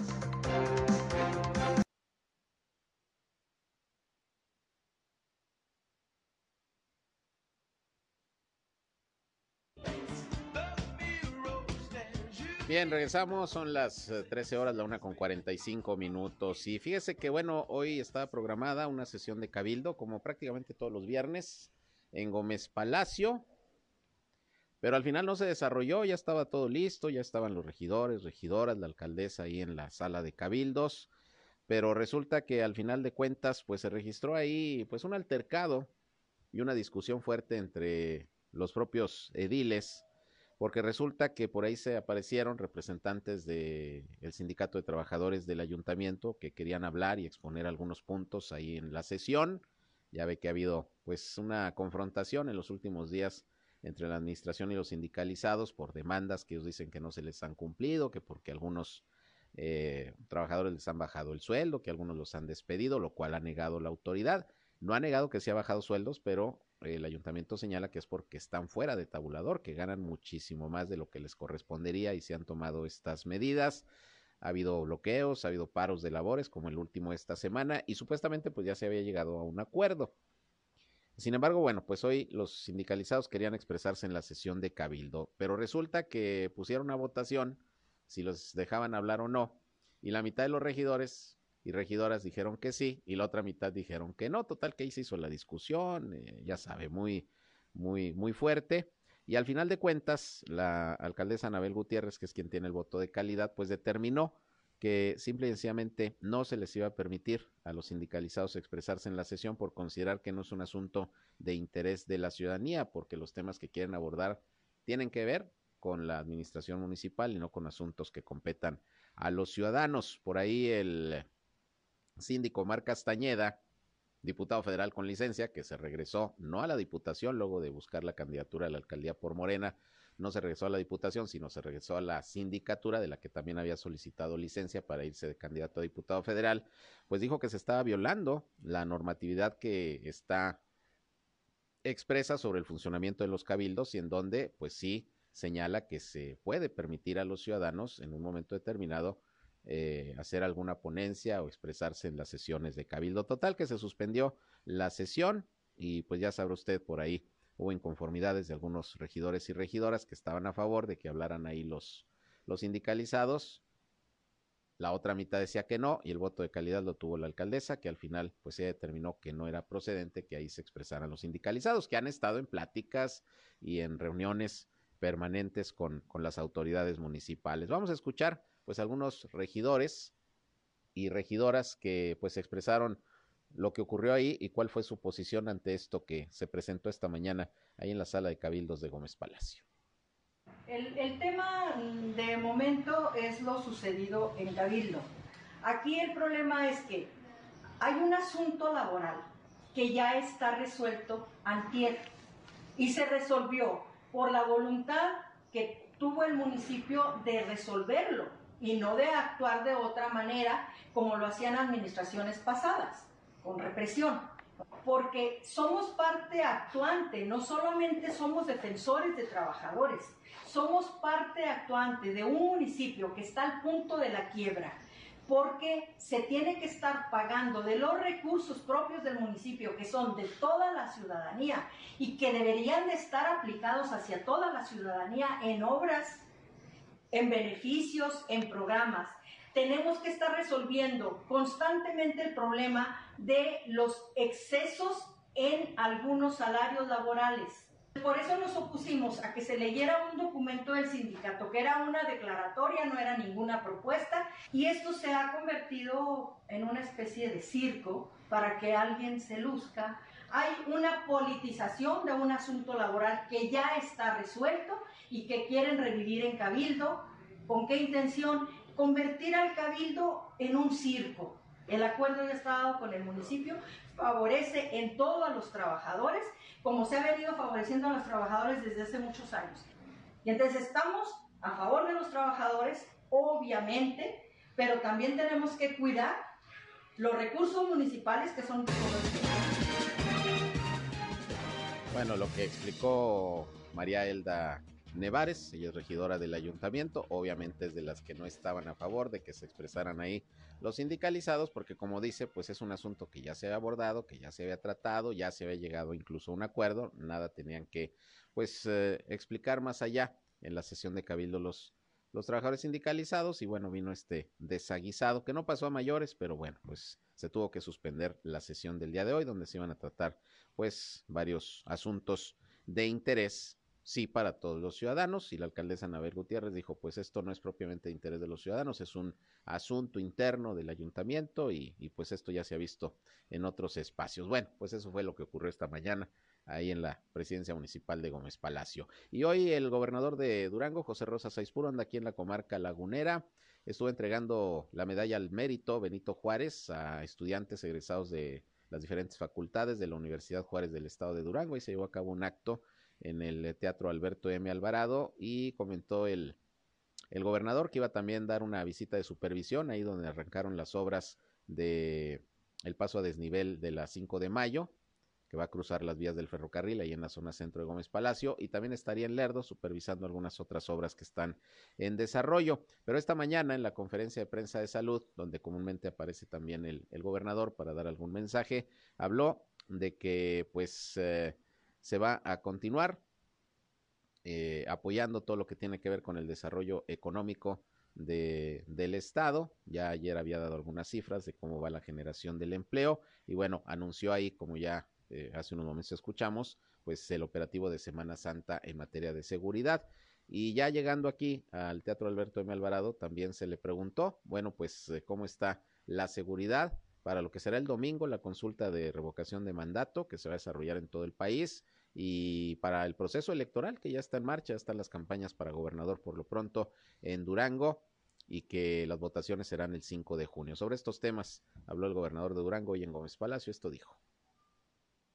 Bien, regresamos, son las 13 eh, horas, la una con 45 minutos. Y fíjese que, bueno, hoy está programada una sesión de cabildo, como prácticamente todos los viernes, en Gómez Palacio. Pero al final no se desarrolló, ya estaba todo listo, ya estaban los regidores, regidoras, la alcaldesa ahí en la sala de cabildos. Pero resulta que al final de cuentas, pues se registró ahí, pues un altercado y una discusión fuerte entre los propios ediles porque resulta que por ahí se aparecieron representantes del sindicato de trabajadores del ayuntamiento que querían hablar y exponer algunos puntos ahí en la sesión. Ya ve que ha habido pues una confrontación en los últimos días entre la administración y los sindicalizados por demandas que ellos dicen que no se les han cumplido, que porque algunos eh, trabajadores les han bajado el sueldo, que algunos los han despedido, lo cual ha negado la autoridad. No ha negado que se ha bajado sueldos, pero el ayuntamiento señala que es porque están fuera de tabulador, que ganan muchísimo más de lo que les correspondería y se han tomado estas medidas. Ha habido bloqueos, ha habido paros de labores, como el último esta semana, y supuestamente pues ya se había llegado a un acuerdo. Sin embargo, bueno, pues hoy los sindicalizados querían expresarse en la sesión de Cabildo, pero resulta que pusieron a votación si los dejaban hablar o no, y la mitad de los regidores y regidoras dijeron que sí y la otra mitad dijeron que no. Total que ahí se hizo la discusión, eh, ya sabe, muy, muy, muy fuerte. Y al final de cuentas, la alcaldesa Anabel Gutiérrez, que es quien tiene el voto de calidad, pues determinó que simple y sencillamente no se les iba a permitir a los sindicalizados expresarse en la sesión por considerar que no es un asunto de interés de la ciudadanía, porque los temas que quieren abordar tienen que ver con la administración municipal y no con asuntos que competan a los ciudadanos. Por ahí el síndico Mar Castañeda, diputado federal con licencia, que se regresó no a la diputación luego de buscar la candidatura a la alcaldía por Morena, no se regresó a la diputación, sino se regresó a la sindicatura de la que también había solicitado licencia para irse de candidato a diputado federal, pues dijo que se estaba violando la normatividad que está expresa sobre el funcionamiento de los cabildos y en donde, pues sí, señala que se puede permitir a los ciudadanos en un momento determinado eh, hacer alguna ponencia o expresarse en las sesiones de Cabildo Total, que se suspendió la sesión y pues ya sabrá usted por ahí hubo inconformidades de algunos regidores y regidoras que estaban a favor de que hablaran ahí los, los sindicalizados. La otra mitad decía que no y el voto de calidad lo tuvo la alcaldesa, que al final pues se determinó que no era procedente que ahí se expresaran los sindicalizados, que han estado en pláticas y en reuniones permanentes con, con las autoridades municipales. Vamos a escuchar pues algunos regidores y regidoras que pues expresaron lo que ocurrió ahí y cuál fue su posición ante esto que se presentó esta mañana ahí en la sala de cabildos de Gómez Palacio. El, tema de momento es lo sucedido en Cabildo. Aquí el problema es que hay un asunto laboral que ya está resuelto antier y se resolvió por la voluntad que tuvo el municipio de resolverlo y no de actuar de otra manera como lo hacían administraciones pasadas, con represión. Porque somos parte actuante, no solamente somos defensores de trabajadores, somos parte actuante de un municipio que está al punto de la quiebra, porque se tiene que estar pagando de los recursos propios del municipio, que son de toda la ciudadanía y que deberían de estar aplicados hacia toda la ciudadanía en obras en beneficios, en programas. Tenemos que estar resolviendo constantemente el problema de los excesos en algunos salarios laborales. Por eso nos opusimos a que se leyera un documento del sindicato, que era una declaratoria, no era ninguna propuesta, y esto se ha convertido en una especie de circo para que alguien se luzca. Hay una politización de un asunto laboral que ya está resuelto y que quieren revivir en Cabildo. ¿Con qué intención? Convertir al Cabildo en un circo. El acuerdo ya está dado con el municipio, favorece en todo a los trabajadores, como se ha venido favoreciendo a los trabajadores desde hace muchos años. Y entonces estamos a favor de los trabajadores, obviamente, pero también tenemos que cuidar los recursos municipales que son Bueno, lo que explicó María Elda Nevares, ella es regidora del ayuntamiento, obviamente es de las que no estaban a favor de que se expresaran ahí los sindicalizados, porque como dice, pues es un asunto que ya se había abordado, que ya se había tratado, ya se había llegado incluso a un acuerdo, nada tenían que, pues, eh, explicar más allá en la sesión de cabildo los, los trabajadores sindicalizados y bueno, vino este desaguisado que no pasó a mayores, pero bueno, pues se tuvo que suspender la sesión del día de hoy donde se iban a tratar pues varios asuntos de interés sí para todos los ciudadanos y la alcaldesa Anabel Gutiérrez dijo pues esto no es propiamente de interés de los ciudadanos, es un asunto interno del ayuntamiento y, y, pues esto ya se ha visto en otros espacios. Bueno, pues eso fue lo que ocurrió esta mañana ahí en la presidencia municipal de Gómez Palacio. Y hoy el gobernador de Durango, José Rosa Saispuro, anda aquí en la comarca lagunera, estuvo entregando la medalla al mérito Benito Juárez a estudiantes egresados de las diferentes facultades de la Universidad Juárez del Estado de Durango y se llevó a cabo un acto en el Teatro Alberto M. Alvarado y comentó el, el gobernador que iba también a dar una visita de supervisión ahí donde arrancaron las obras de el paso a desnivel de la 5 de mayo que va a cruzar las vías del ferrocarril ahí en la zona centro de Gómez Palacio y también estaría en Lerdo supervisando algunas otras obras que están en desarrollo. Pero esta mañana en la conferencia de prensa de salud, donde comúnmente aparece también el, gobernador para dar algún mensaje, habló de que pues eh, se va a continuar eh, apoyando todo lo que tiene que ver con el desarrollo económico de, del Estado. Ya ayer había dado algunas cifras de cómo va la generación del empleo y bueno, anunció ahí, como ya eh, hace unos momentos escuchamos, pues el operativo de Semana Santa en materia de seguridad. Y ya llegando aquí al Teatro Alberto M. Alvarado, también se le preguntó, bueno, pues eh, cómo está la seguridad para lo que será el domingo, la consulta de revocación de mandato que se va a desarrollar en todo el país y para el proceso electoral que ya está en marcha, están las campañas para gobernador por lo pronto en Durango y que las votaciones serán el 5 de junio. Sobre estos temas habló el gobernador de Durango y en Gómez Palacio, esto dijo.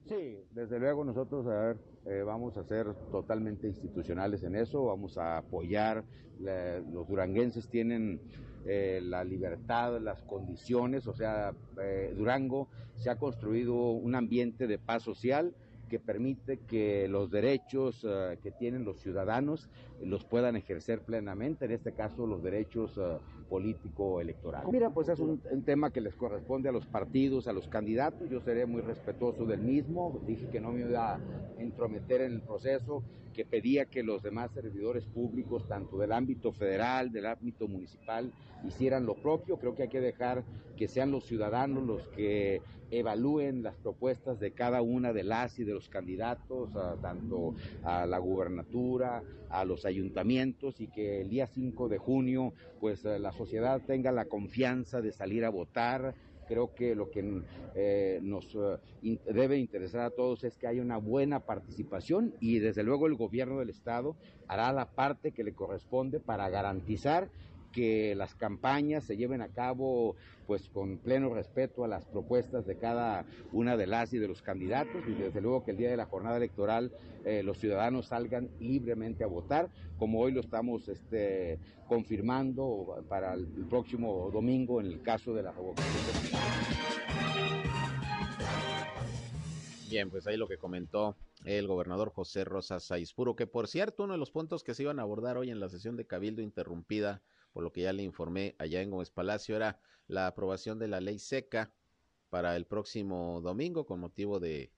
Sí, desde luego nosotros a ver, eh, vamos a ser totalmente institucionales en eso, vamos a apoyar, los duranguenses tienen eh, la libertad, las condiciones, o sea, eh, Durango se ha construido un ambiente de paz social, que permite que los derechos uh, que tienen los ciudadanos los puedan ejercer plenamente, en este caso los derechos uh, político-electorales. Mira, pues es un, un, tema que les corresponde a los partidos, a los candidatos, yo seré muy respetuoso del mismo, dije que no me iba a entrometer en el proceso, que pedía que los demás servidores públicos, tanto del ámbito federal, del ámbito municipal, hicieran lo propio. Creo que hay que dejar que sean los ciudadanos los que evalúen las propuestas de cada una de las y de los candidatos, a, tanto a la gubernatura, a los ayuntamientos, y que el día 5 de junio, pues la sociedad tenga la confianza de salir a votar, creo que lo que eh, nos in, debe interesar a todos es que haya una buena participación y desde luego el gobierno del estado hará la parte que le corresponde para garantizar que las campañas se lleven a cabo pues con pleno respeto a las propuestas de cada una de las y de los candidatos y desde luego que el día de la jornada electoral eh, los ciudadanos salgan libremente a votar como hoy lo estamos este, confirmando para el, próximo domingo en el caso de la revocación. Bien, pues ahí lo que comentó el gobernador José Rosa Saizpuro, que por cierto, uno de los puntos que se iban a abordar hoy en la sesión de Cabildo interrumpida por lo que ya le informé allá en Gómez Palacio, era la aprobación de la ley seca para el próximo domingo con motivo de,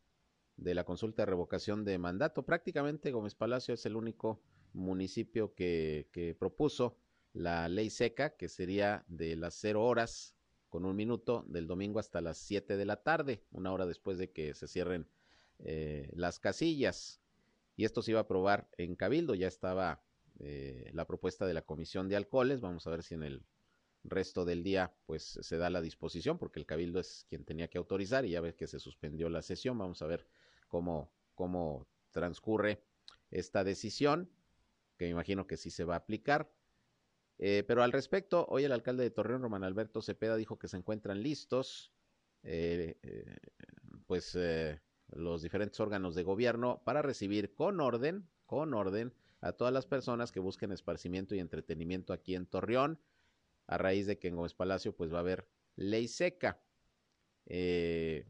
de la consulta de revocación de mandato. Prácticamente Gómez Palacio es el único municipio que, que propuso la ley seca, que sería de las cero horas con un minuto del domingo hasta las siete de la tarde, una hora después de que se cierren eh, las casillas. Y esto se iba a aprobar en Cabildo, ya estaba eh, la propuesta de la Comisión de Alcoholes. Vamos a ver si en el resto del día pues se da la disposición, porque el Cabildo es quien tenía que autorizar y ya ves que se suspendió la sesión. Vamos a ver cómo, cómo transcurre esta decisión, que me imagino que sí se va a aplicar. Eh, pero al respecto, hoy el alcalde de Torreón, Román Alberto Cepeda, dijo que se encuentran listos, eh, eh, pues, los diferentes órganos de gobierno para recibir con orden, con orden, a todas las personas que busquen esparcimiento y entretenimiento aquí en Torreón, a raíz de que en Gómez Palacio pues va a haber ley seca, eh,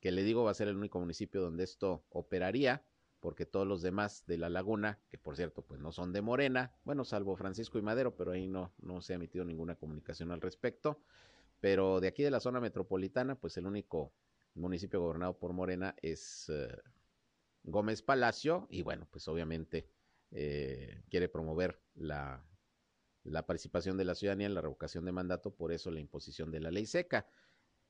que le digo va a ser el único municipio donde esto operaría, porque todos los demás de la laguna, que por cierto pues no son de Morena, bueno, salvo Francisco y Madero, pero ahí no, no se ha emitido ninguna comunicación al respecto, pero de aquí de la zona metropolitana pues el único municipio gobernado por Morena es eh, Gómez Palacio y bueno pues obviamente eh, quiere promover la, la, participación de la ciudadanía en la revocación de mandato, por eso la imposición de la ley seca.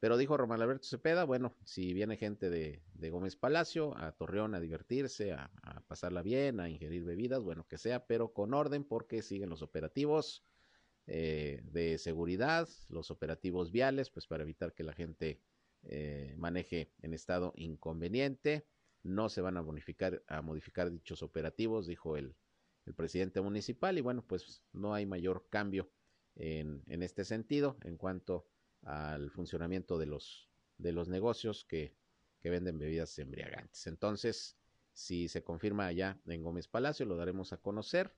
Pero dijo Román Alberto Cepeda, bueno, si viene gente de, de Gómez Palacio a Torreón a divertirse, a, pasarla bien, a ingerir bebidas, bueno, que sea, pero con orden porque siguen los operativos eh, de seguridad, los operativos viales, pues para evitar que la gente eh, maneje en estado inconveniente no se van a bonificar, a modificar dichos operativos, dijo el, el presidente municipal, y bueno, pues no hay mayor cambio en, en, este sentido en cuanto al funcionamiento de los, de los negocios que, que venden bebidas embriagantes. Entonces, si se confirma allá en Gómez Palacio, lo daremos a conocer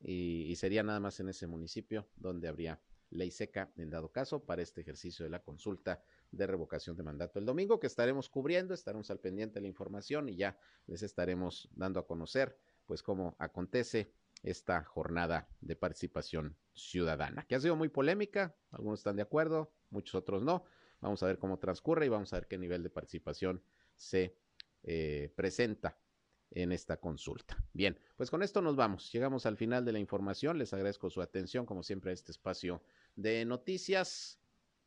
y, y sería nada más en ese municipio donde habría ley seca en dado caso para este ejercicio de la consulta de revocación de mandato el domingo que estaremos cubriendo, estaremos al pendiente de la información y ya les estaremos dando a conocer pues cómo acontece esta jornada de participación ciudadana, que ha sido muy polémica, algunos están de acuerdo, muchos otros no. Vamos a ver cómo transcurre y vamos a ver qué nivel de participación se eh, presenta en esta consulta. Bien, pues con esto nos vamos. Llegamos al final de la información. Les agradezco su atención, como siempre, a este espacio de noticias.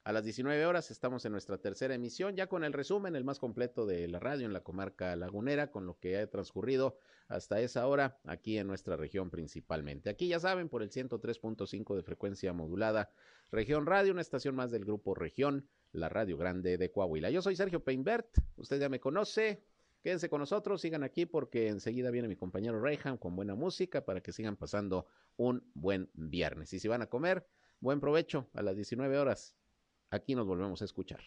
A las 19 horas estamos en nuestra tercera emisión, ya con el resumen, el más completo de la radio en la comarca lagunera, con lo que ha transcurrido hasta esa hora aquí en nuestra región principalmente. Aquí ya saben, por el 103.5 de frecuencia modulada, región radio, una estación más del grupo región, la radio grande de Coahuila. Yo soy Sergio Peinbert, usted ya me conoce, Quédense con nosotros, sigan aquí porque enseguida viene mi compañero Reyham con buena música para que sigan pasando un buen viernes. Y si van a comer, buen provecho a las 19 horas. Aquí nos volvemos a escuchar.